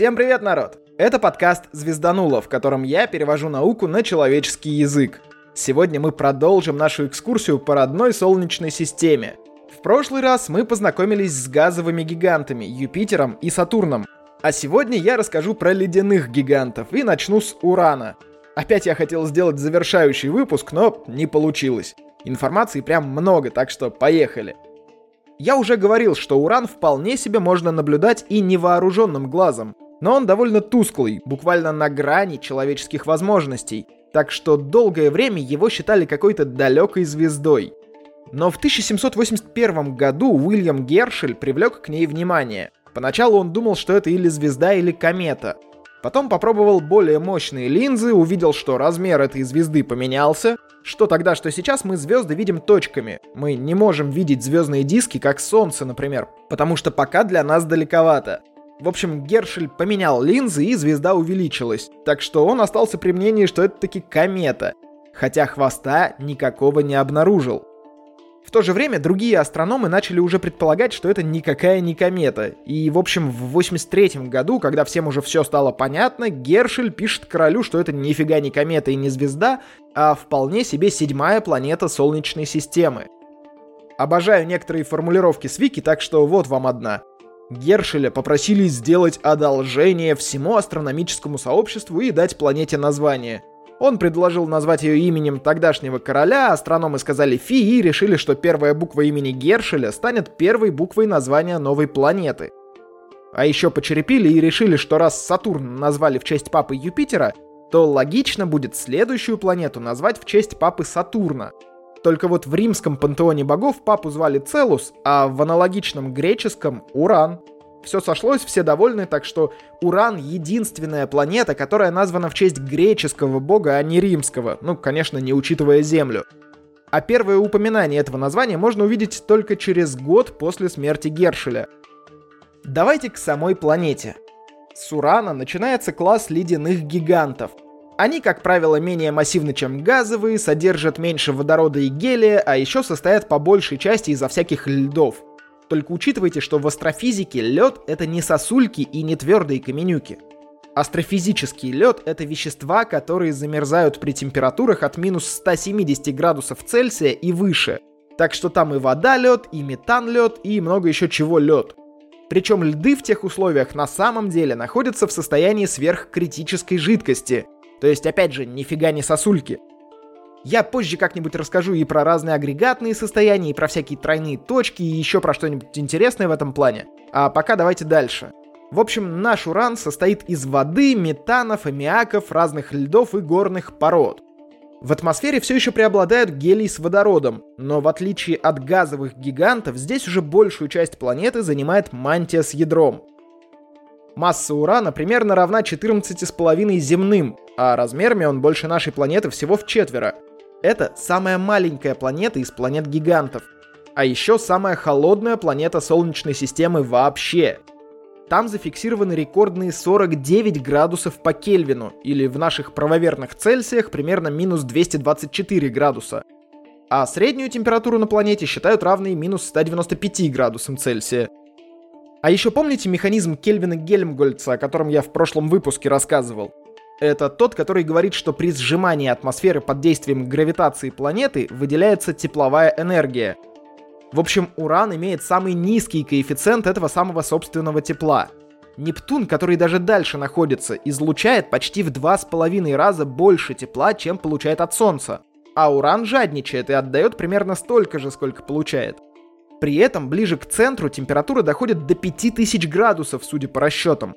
Всем привет, народ! Это подкаст «Звездануло», в котором я перевожу науку на человеческий язык. Сегодня мы продолжим нашу экскурсию по родной Солнечной системе. В прошлый раз мы познакомились с газовыми гигантами Юпитером и Сатурном. А сегодня я расскажу про ледяных гигантов и начну с Урана. Опять я хотел сделать завершающий выпуск, но не получилось. Информации прям много, так что поехали. Я уже говорил, что уран вполне себе можно наблюдать и невооруженным глазом, но он довольно тусклый, буквально на грани человеческих возможностей, так что долгое время его считали какой-то далекой звездой. Но в 1781 году Уильям Гершель привлек к ней внимание. Поначалу он думал, что это или звезда, или комета. Потом попробовал более мощные линзы, увидел, что размер этой звезды поменялся, что тогда, что сейчас мы звезды видим точками. Мы не можем видеть звездные диски, как Солнце, например, потому что пока для нас далековато. В общем, Гершель поменял линзы, и звезда увеличилась. Так что он остался при мнении, что это таки комета. Хотя хвоста никакого не обнаружил. В то же время другие астрономы начали уже предполагать, что это никакая не комета. И, в общем, в 83 году, когда всем уже все стало понятно, Гершель пишет королю, что это нифига не комета и не звезда, а вполне себе седьмая планета Солнечной системы. Обожаю некоторые формулировки с Вики, так что вот вам одна. Гершеля попросили сделать одолжение всему астрономическому сообществу и дать планете название. Он предложил назвать ее именем тогдашнего короля, астрономы сказали фи и решили, что первая буква имени Гершеля станет первой буквой названия новой планеты. А еще почерепили и решили, что раз Сатурн назвали в честь папы Юпитера, то логично будет следующую планету назвать в честь папы Сатурна. Только вот в римском пантеоне богов папу звали Целус, а в аналогичном греческом — Уран. Все сошлось, все довольны, так что Уран — единственная планета, которая названа в честь греческого бога, а не римского. Ну, конечно, не учитывая Землю. А первое упоминание этого названия можно увидеть только через год после смерти Гершеля. Давайте к самой планете. С Урана начинается класс ледяных гигантов. Они, как правило, менее массивны, чем газовые, содержат меньше водорода и гелия, а еще состоят по большей части из-за всяких льдов — только учитывайте, что в астрофизике лед это не сосульки и не твердые каменюки. Астрофизический лед — это вещества, которые замерзают при температурах от минус 170 градусов Цельсия и выше. Так что там и вода лед, и метан лед, и много еще чего лед. Причем льды в тех условиях на самом деле находятся в состоянии сверхкритической жидкости. То есть, опять же, нифига не сосульки. Я позже как-нибудь расскажу и про разные агрегатные состояния, и про всякие тройные точки, и еще про что-нибудь интересное в этом плане. А пока давайте дальше. В общем, наш уран состоит из воды, метанов, аммиаков, разных льдов и горных пород. В атмосфере все еще преобладают гелий с водородом, но в отличие от газовых гигантов, здесь уже большую часть планеты занимает мантия с ядром. Масса урана примерно равна 14,5 земным, а размерами он больше нашей планеты всего в четверо – это самая маленькая планета из планет-гигантов. А еще самая холодная планета Солнечной системы вообще. Там зафиксированы рекордные 49 градусов по Кельвину, или в наших правоверных Цельсиях примерно минус 224 градуса. А среднюю температуру на планете считают равной минус 195 градусам Цельсия. А еще помните механизм Кельвина Гельмгольца, о котором я в прошлом выпуске рассказывал? Это тот, который говорит, что при сжимании атмосферы под действием гравитации планеты выделяется тепловая энергия. В общем, Уран имеет самый низкий коэффициент этого самого собственного тепла. Нептун, который даже дальше находится, излучает почти в два с половиной раза больше тепла, чем получает от Солнца. А Уран жадничает и отдает примерно столько же, сколько получает. При этом ближе к центру температура доходит до 5000 градусов, судя по расчетам.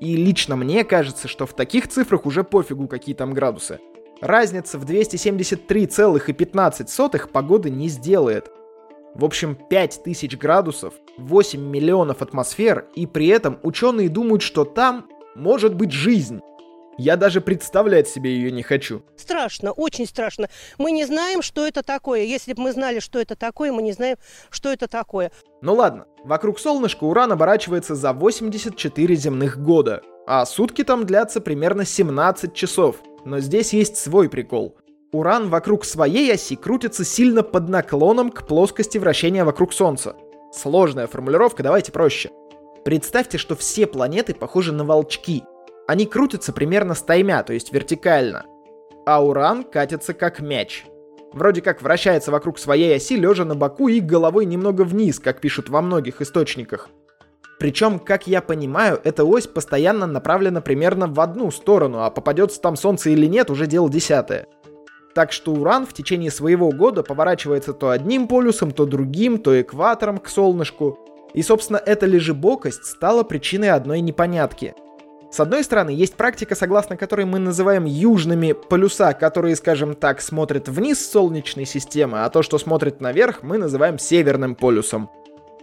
И лично мне кажется, что в таких цифрах уже пофигу, какие там градусы. Разница в 273,15 погоды не сделает. В общем, 5000 градусов, 8 миллионов атмосфер, и при этом ученые думают, что там может быть жизнь. Я даже представлять себе ее не хочу. Страшно, очень страшно. Мы не знаем, что это такое. Если бы мы знали, что это такое, мы не знаем, что это такое. Ну ладно, вокруг солнышка Уран оборачивается за 84 земных года, а сутки там длятся примерно 17 часов. Но здесь есть свой прикол. Уран вокруг своей оси крутится сильно под наклоном к плоскости вращения вокруг Солнца. Сложная формулировка, давайте проще. Представьте, что все планеты похожи на волчки. Они крутятся примерно стаймя, то есть вертикально. А Уран катится как мяч. Вроде как вращается вокруг своей оси, лежа на боку и головой немного вниз, как пишут во многих источниках. Причем, как я понимаю, эта ось постоянно направлена примерно в одну сторону, а попадется там Солнце или нет, уже дело десятое. Так что Уран в течение своего года поворачивается то одним полюсом, то другим, то экватором к солнышку. И, собственно, эта лежебокость стала причиной одной непонятки. С одной стороны, есть практика, согласно которой мы называем южными полюса, которые, скажем так, смотрят вниз Солнечной системы, а то, что смотрит наверх, мы называем северным полюсом.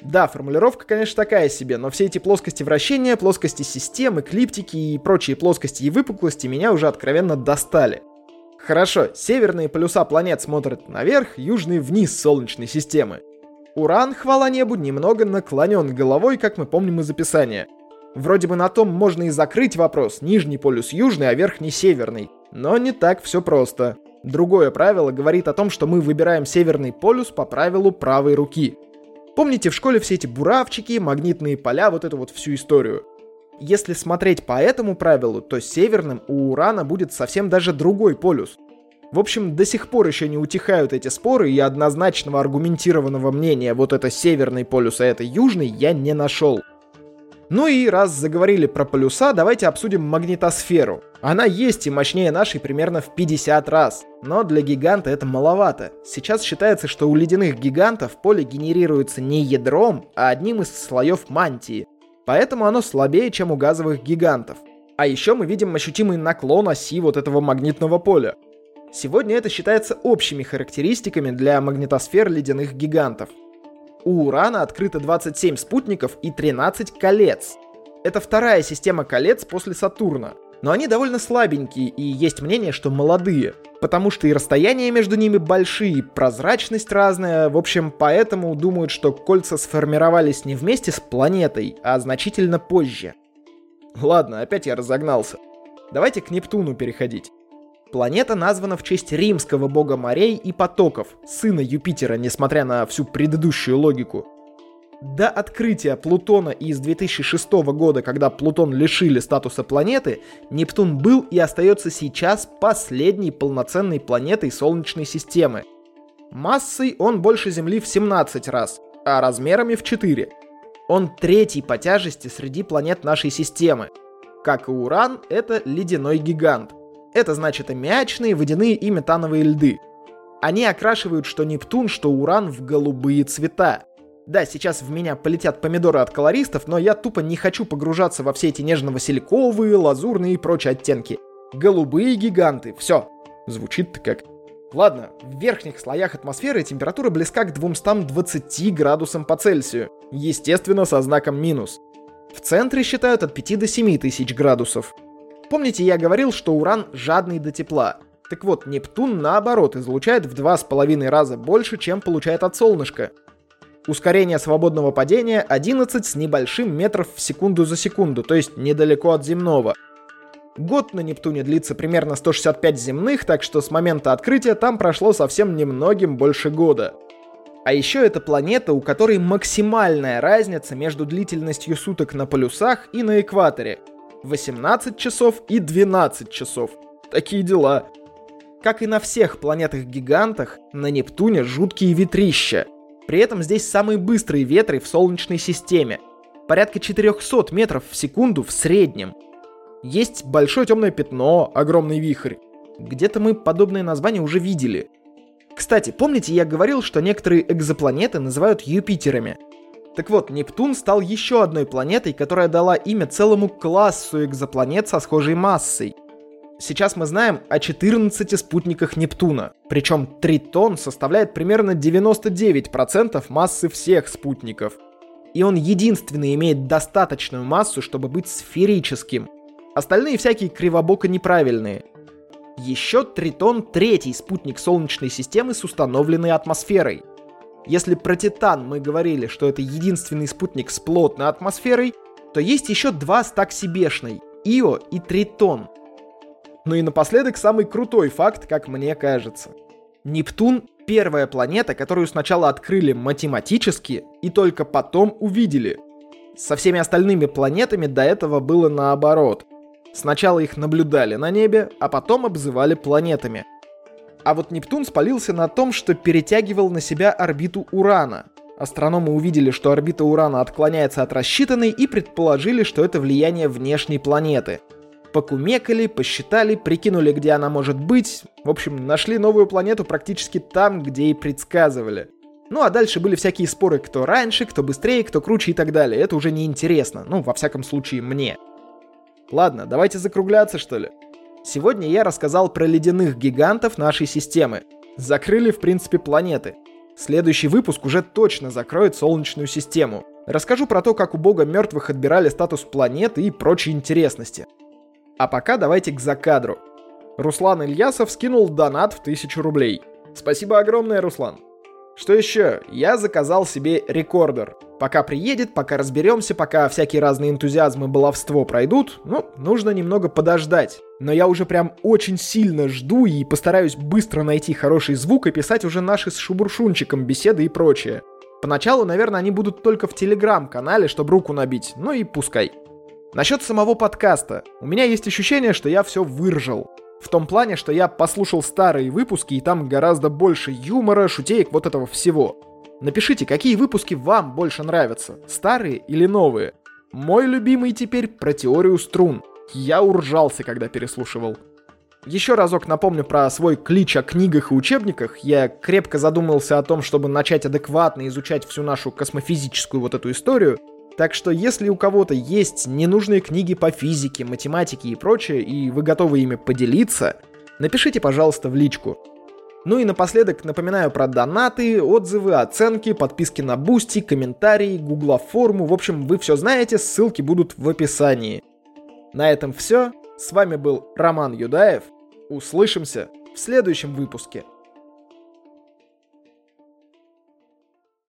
Да, формулировка, конечно, такая себе, но все эти плоскости вращения, плоскости систем, эклиптики и прочие плоскости и выпуклости меня уже откровенно достали. Хорошо, северные полюса планет смотрят наверх, южные вниз Солнечной системы. Уран, хвала небу, немного наклонен головой, как мы помним из описания. Вроде бы на том можно и закрыть вопрос, нижний полюс южный, а верхний северный. Но не так все просто. Другое правило говорит о том, что мы выбираем северный полюс по правилу правой руки. Помните в школе все эти буравчики, магнитные поля, вот эту вот всю историю? Если смотреть по этому правилу, то северным у Урана будет совсем даже другой полюс. В общем, до сих пор еще не утихают эти споры, и однозначного аргументированного мнения вот это северный полюс, а это южный, я не нашел. Ну и раз заговорили про полюса, давайте обсудим магнитосферу. Она есть и мощнее нашей примерно в 50 раз. Но для гиганта это маловато. Сейчас считается, что у ледяных гигантов поле генерируется не ядром, а одним из слоев мантии поэтому оно слабее, чем у газовых гигантов. А еще мы видим ощутимый наклон оси вот этого магнитного поля. Сегодня это считается общими характеристиками для магнитосфер ледяных гигантов. У Урана открыто 27 спутников и 13 колец. Это вторая система колец после Сатурна. Но они довольно слабенькие, и есть мнение, что молодые. Потому что и расстояния между ними большие, и прозрачность разная. В общем, поэтому думают, что кольца сформировались не вместе с планетой, а значительно позже. Ладно, опять я разогнался. Давайте к Нептуну переходить. Планета названа в честь римского бога морей и потоков, сына Юпитера, несмотря на всю предыдущую логику. До открытия Плутона из 2006 года, когда Плутон лишили статуса планеты, Нептун был и остается сейчас последней полноценной планетой Солнечной системы. Массой он больше Земли в 17 раз, а размерами в 4. Он третий по тяжести среди планет нашей системы. Как и Уран, это ледяной гигант. Это значит аммиачные, водяные и метановые льды. Они окрашивают что Нептун, что Уран в голубые цвета. Да, сейчас в меня полетят помидоры от колористов, но я тупо не хочу погружаться во все эти нежно-васильковые, лазурные и прочие оттенки. Голубые гиганты, все. Звучит-то как... Ладно, в верхних слоях атмосферы температура близка к 220 градусам по Цельсию. Естественно, со знаком минус. В центре считают от 5 до 7 тысяч градусов. Помните, я говорил, что Уран жадный до тепла. Так вот, Нептун, наоборот, излучает в 2,5 раза больше, чем получает от солнышка. Ускорение свободного падения 11 с небольшим метров в секунду за секунду, то есть недалеко от земного. Год на Нептуне длится примерно 165 земных, так что с момента открытия там прошло совсем немногим больше года. А еще это планета, у которой максимальная разница между длительностью суток на полюсах и на экваторе. 18 часов и 12 часов. Такие дела. Как и на всех планетах-гигантах, на Нептуне жуткие ветрища – при этом здесь самые быстрые ветры в Солнечной системе. Порядка 400 метров в секунду в среднем. Есть большое темное пятно, огромный вихрь. Где-то мы подобные названия уже видели. Кстати, помните, я говорил, что некоторые экзопланеты называют Юпитерами? Так вот, Нептун стал еще одной планетой, которая дала имя целому классу экзопланет со схожей массой. Сейчас мы знаем о 14 спутниках Нептуна, причем Тритон составляет примерно 99% массы всех спутников. И он единственный имеет достаточную массу, чтобы быть сферическим. Остальные всякие кривобоко неправильные. Еще Тритон — третий спутник Солнечной системы с установленной атмосферой. Если про Титан мы говорили, что это единственный спутник с плотной атмосферой, то есть еще два с так себешной — Ио и Тритон — ну и напоследок самый крутой факт, как мне кажется. Нептун — первая планета, которую сначала открыли математически и только потом увидели. Со всеми остальными планетами до этого было наоборот. Сначала их наблюдали на небе, а потом обзывали планетами. А вот Нептун спалился на том, что перетягивал на себя орбиту Урана. Астрономы увидели, что орбита Урана отклоняется от рассчитанной и предположили, что это влияние внешней планеты. Покумекали, посчитали, прикинули, где она может быть. В общем, нашли новую планету практически там, где и предсказывали. Ну а дальше были всякие споры, кто раньше, кто быстрее, кто круче и так далее. Это уже не интересно. Ну, во всяком случае, мне. Ладно, давайте закругляться, что ли. Сегодня я рассказал про ледяных гигантов нашей системы. Закрыли, в принципе, планеты. Следующий выпуск уже точно закроет Солнечную систему. Расскажу про то, как у бога мертвых отбирали статус планеты и прочие интересности. А пока давайте к закадру. Руслан Ильясов скинул донат в 1000 рублей. Спасибо огромное, Руслан. Что еще? Я заказал себе рекордер. Пока приедет, пока разберемся, пока всякие разные энтузиазмы баловство пройдут, ну, нужно немного подождать. Но я уже прям очень сильно жду и постараюсь быстро найти хороший звук и писать уже наши с Шубуршунчиком беседы и прочее. Поначалу, наверное, они будут только в Телеграм-канале, чтобы руку набить, ну и пускай. Насчет самого подкаста. У меня есть ощущение, что я все выржал. В том плане, что я послушал старые выпуски, и там гораздо больше юмора, шутеек, вот этого всего. Напишите, какие выпуски вам больше нравятся, старые или новые. Мой любимый теперь про теорию струн. Я уржался, когда переслушивал. Еще разок напомню про свой клич о книгах и учебниках. Я крепко задумался о том, чтобы начать адекватно изучать всю нашу космофизическую вот эту историю, так что если у кого-то есть ненужные книги по физике, математике и прочее, и вы готовы ими поделиться, напишите, пожалуйста, в личку. Ну и напоследок напоминаю про донаты, отзывы, оценки, подписки на Boosty, комментарии, гугла форму. В общем, вы все знаете, ссылки будут в описании. На этом все. С вами был Роман Юдаев. Услышимся в следующем выпуске.